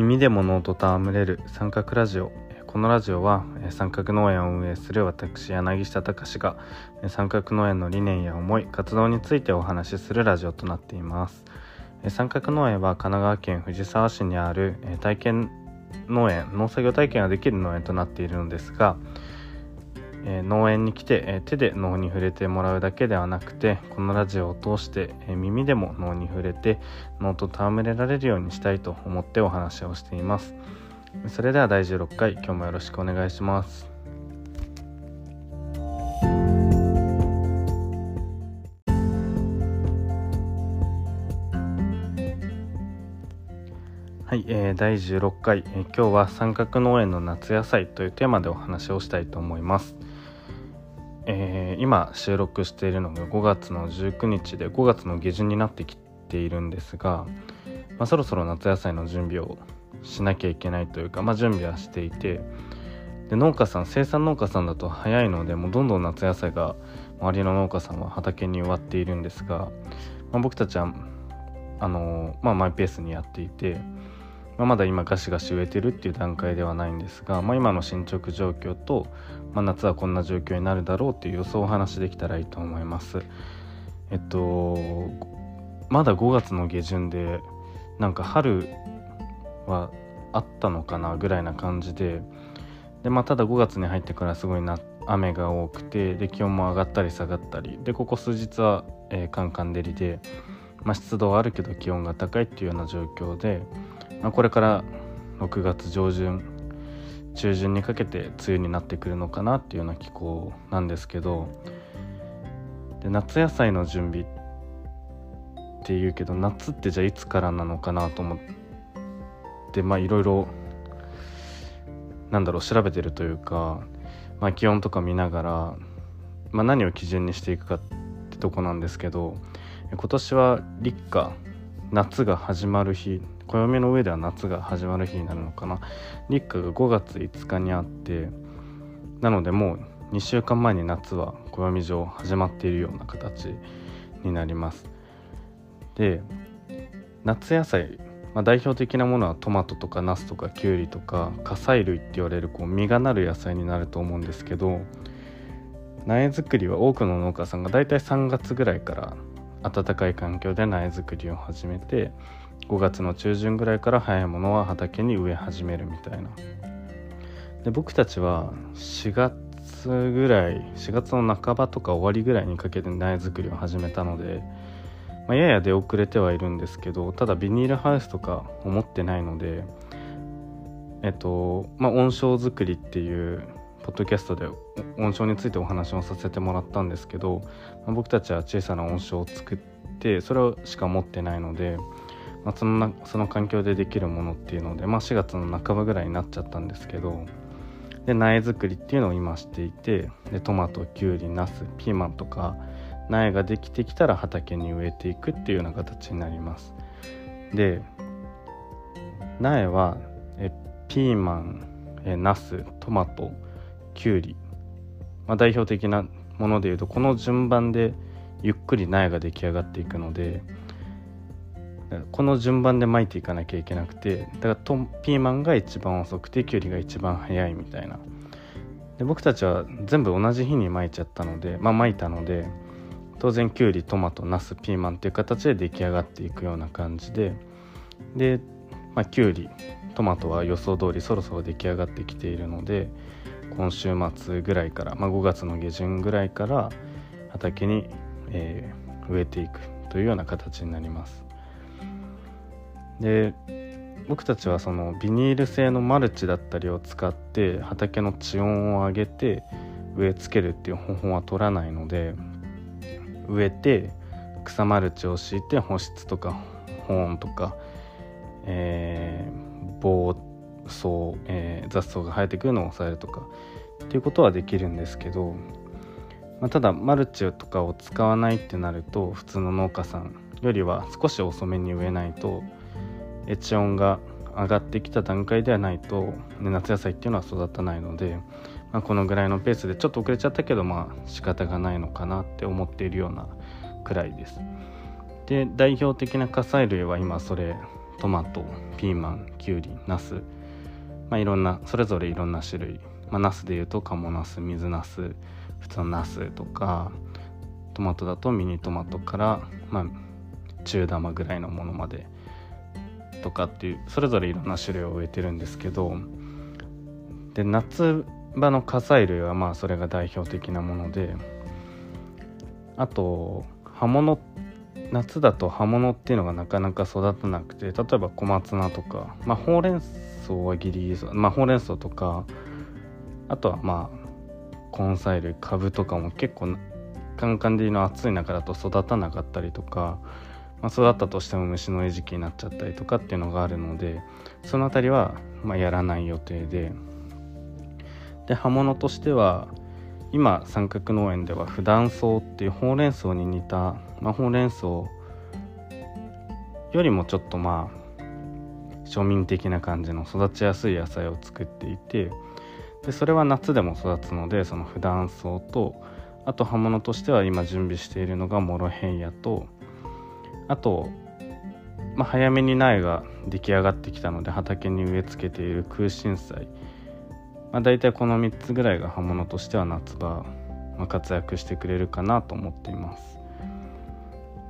耳でも脳と戯れる三角ラジオ。このラジオは三角農園を運営する私柳下隆が三角農園の理念や思い活動についてお話しするラジオとなっています。三角農園は神奈川県藤沢市にある体験農園農作業体験ができる農園となっているのですがえー、農園に来て、えー、手で脳に触れてもらうだけではなくてこのラジオを通して、えー、耳でも脳に触れて脳と戯れられるようにしたいと思ってお話をしていますそれでは第16回今日もよろしくお願いしますはい、えー、第16回、えー、今日は三角農園の夏野菜というテーマでお話をしたいと思います。えー、今収録しているのが5月の19日で5月の下旬になってきているんですが、まあ、そろそろ夏野菜の準備をしなきゃいけないというか、まあ、準備はしていてで農家さん生産農家さんだと早いのでもうどんどん夏野菜が周りの農家さんは畑に植わっているんですが、まあ、僕たちはあのまあ、マイペースにやっていて、まあ、まだ今ガシガシ植えてるっていう段階ではないんですが、まあ、今の進捗状況と、まあ、夏はこんな状況になるだろうっていう予想をお話しできたらいいと思います。えっとまだ5月の下旬でなんか春はあったのかなぐらいな感じでで、まあ、ただ5月に入ってからすごいな雨が多くてで気温も上がったり下がったりでここ数日は、えー、カンカン照りで、まあ、湿度はあるけど気温が高いっていうような状況で、まあ、これから6月上旬中旬にかけて梅雨になってくるのかなっていうような気候なんですけどで夏野菜の準備っていうけど夏ってじゃあいつからなのかなと思ってまあいろいろなんだろう調べてるというか、まあ、気温とか見ながら、まあ、何を基準にしていくかってとこなんですけど今年は立夏夏が始まる日暦の上では夏が始まる日になるのかな。立夏が5月5日にあってなのでもう2週間前に夏は暦上始まっているような形になります。で夏野菜、まあ、代表的なものはトマトとかナスとかキュウリとか火砕類って言われるこう実がなる野菜になると思うんですけど苗作りは多くの農家さんがだいたい3月ぐらいから暖かい環境で苗作りを始めて5月の中旬ぐらいから早いものは畑に植え始めるみたいな。で僕たちは4月ぐらい4月の半ばとか終わりぐらいにかけて苗作りを始めたので、まあ、やや出遅れてはいるんですけどただビニールハウスとか思ってないのでえっとまあ温床作りっていうポッドキャストで温床についてお話をさせてもらったんですけど、まあ、僕たちは小さな温床を作ってそれしか持ってないので、あ、そのその環境でできるものっていうので、まあ、4月の半ばぐらいになっちゃったんですけどで苗作りっていうのを今していてでトマトきゅうりナスピーマンとか苗ができてきたら畑に植えていくっていうような形になります。で苗はえピーマンえナストマトきゅうり、まあ、代表的なものでいうとこの順番でゆっくり苗が出来上がっていくのでこの順番で巻いていかなきゃいけなくてだからピーマンが一番遅くてきゅうりが一番早いみたいなで僕たちは全部同じ日に巻いちゃったのでまあ巻いたので当然きゅうりトマトナスピーマンっていう形で出来上がっていくような感じでで、まあ、きゅうりトマトは予想通りそろそろ出来上がってきているので今週末ぐらいから、まあ、5月の下旬ぐらいから畑に、えー、植えていくというような形になります。で僕たちはそのビニール製のマルチだったりを使って畑の地温を上げて植え付けるっていう方法は取らないので植えて草マルチを敷いて保湿とか保温とか、えー、防草、えー、雑草が生えてくるのを抑えるとかっていうことはできるんですけど、まあ、ただマルチとかを使わないってなると普通の農家さんよりは少し遅めに植えないとエチオンが上がってきた段階ではないと、ね、夏野菜っていうのは育たないので、まあ、このぐらいのペースでちょっと遅れちゃったけどまあ仕方がないのかなって思っているようなくらいです。で代表的な火砕類は今それトマトピーマンきゅうりナスまあいろんなそれぞれいろんな種類まあ、ナスでいうとカモナス水ナス普通のナスとかトマトだとミニトマトから、まあ、中玉ぐらいのものまでとかっていうそれぞれいろんな種類を植えてるんですけどで夏場の火砕類はまあそれが代表的なものであと葉物夏だと葉物っていうのがなかなか育たなくて例えば小松菜とか、まあ、ほうれん草はギリギリ、まあ、ほうれん草とかあとはまあ根菜類株とかも結構カンカン照りの暑い中だと育たなかったりとか、まあ、育ったとしても虫の餌食になっちゃったりとかっていうのがあるのでその辺りはまやらない予定で。で葉物としては今三角農園では普段草っていうほうれん草に似た、まあ、ほうれん草よりもちょっとまあ庶民的な感じの育ちやすい野菜を作っていてでそれは夏でも育つのでその普段草とあと葉物としては今準備しているのがモロヘイヤとあと、まあ、早めに苗が出来上がってきたので畑に植え付けている空心菜、まあ、大体この3つぐらいが葉物としては夏場、まあ、活躍してくれるかなと思っています。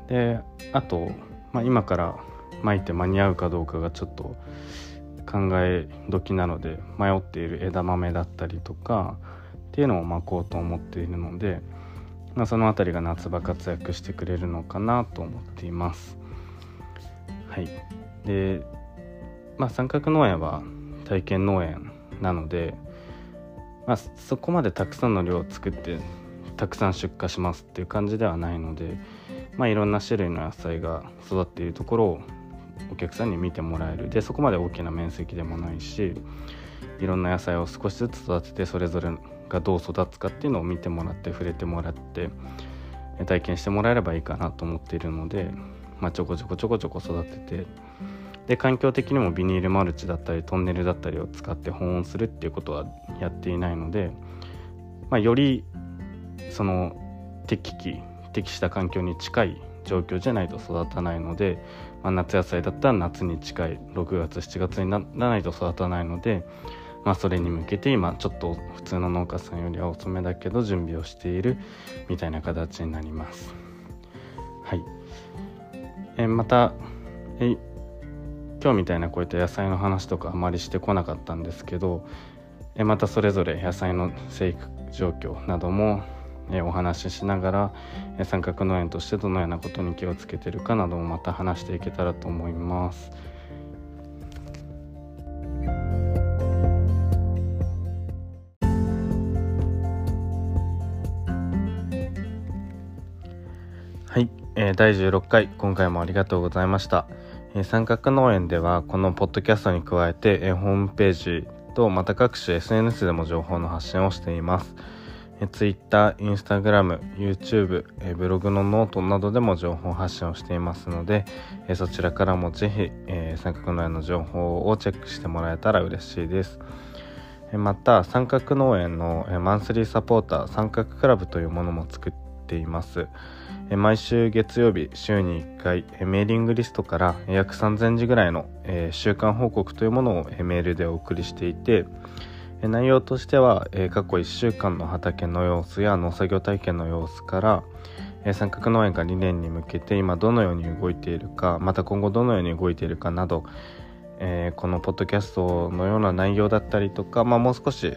であと、まあ、今から巻いて間に合うかどうかがちょっと考え時なので迷っている枝豆だったりとかっていうのを巻こうと思っているので、まあ、その辺りが夏場活躍してくれるのかなと思っています。はい、で、まあ、三角農園は体験農園なので、まあ、そこまでたくさんの量を作ってたくさん出荷しますっていう感じではないので、まあ、いろんな種類の野菜が育っているところをお客さんに見てもらえるでそこまで大きな面積でもないしいろんな野菜を少しずつ育ててそれぞれがどう育つかっていうのを見てもらって触れてもらって体験してもらえればいいかなと思っているので、まあ、ちょこちょこちょこちょこ育ててで環境的にもビニールマルチだったりトンネルだったりを使って保温するっていうことはやっていないので、まあ、よりその適期適した環境に近い状況じゃないと育たないので、まあ、夏野菜だったら夏に近い6月7月にならないと育たないので、まあ、それに向けて今ちょっと普通の農家さんよりは遅めだけど準備をしているみたいな形になります。はい、えまたえ今日みたいなこういった野菜の話とかあまりしてこなかったんですけどえまたそれぞれ野菜の生育状況などもえお話ししながら、え三角農園としてどのようなことに気をつけてるかなどもまた話していけたらと思います。えー、第16回今回もありがとうございました、えー、三角農園ではこのポッドキャストに加えて、えー、ホームページとまた各種 SNS でも情報の発信をしています。Twitter、Instagram、YouTube、ブログのノートなどでも情報発信をしていますので、そちらからもぜひ、三角農園の情報をチェックしてもらえたら嬉しいです。また、三角農園のマンスリーサポーター三角クラブというものも作っています。毎週月曜日、週に1回、メーリングリストから約3000字ぐらいの週間報告というものをメールでお送りしていて、内容としては、過去1週間の畑の様子や農作業体験の様子から、三角農園が2年に向けて今どのように動いているかまた今後どのように動いているかなど、このポッドキャストのような内容だったりとか、まあ、もう少し、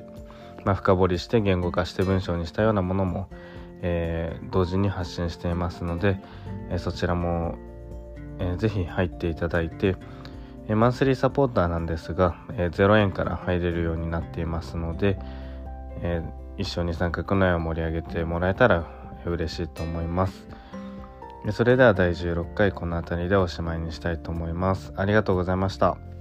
深掘りして言語化して文章にしたようなものも、えー、同時に発信していますので、えー、そちらも、えー、ぜひ入っていただいて、えマンスリーサポーターなんですが、え0円から入れるようになっていますので、え一緒に三角の絵を盛り上げてもらえたら嬉しいと思います。それでは第16回この辺りでおしまいにしたいと思います。ありがとうございました。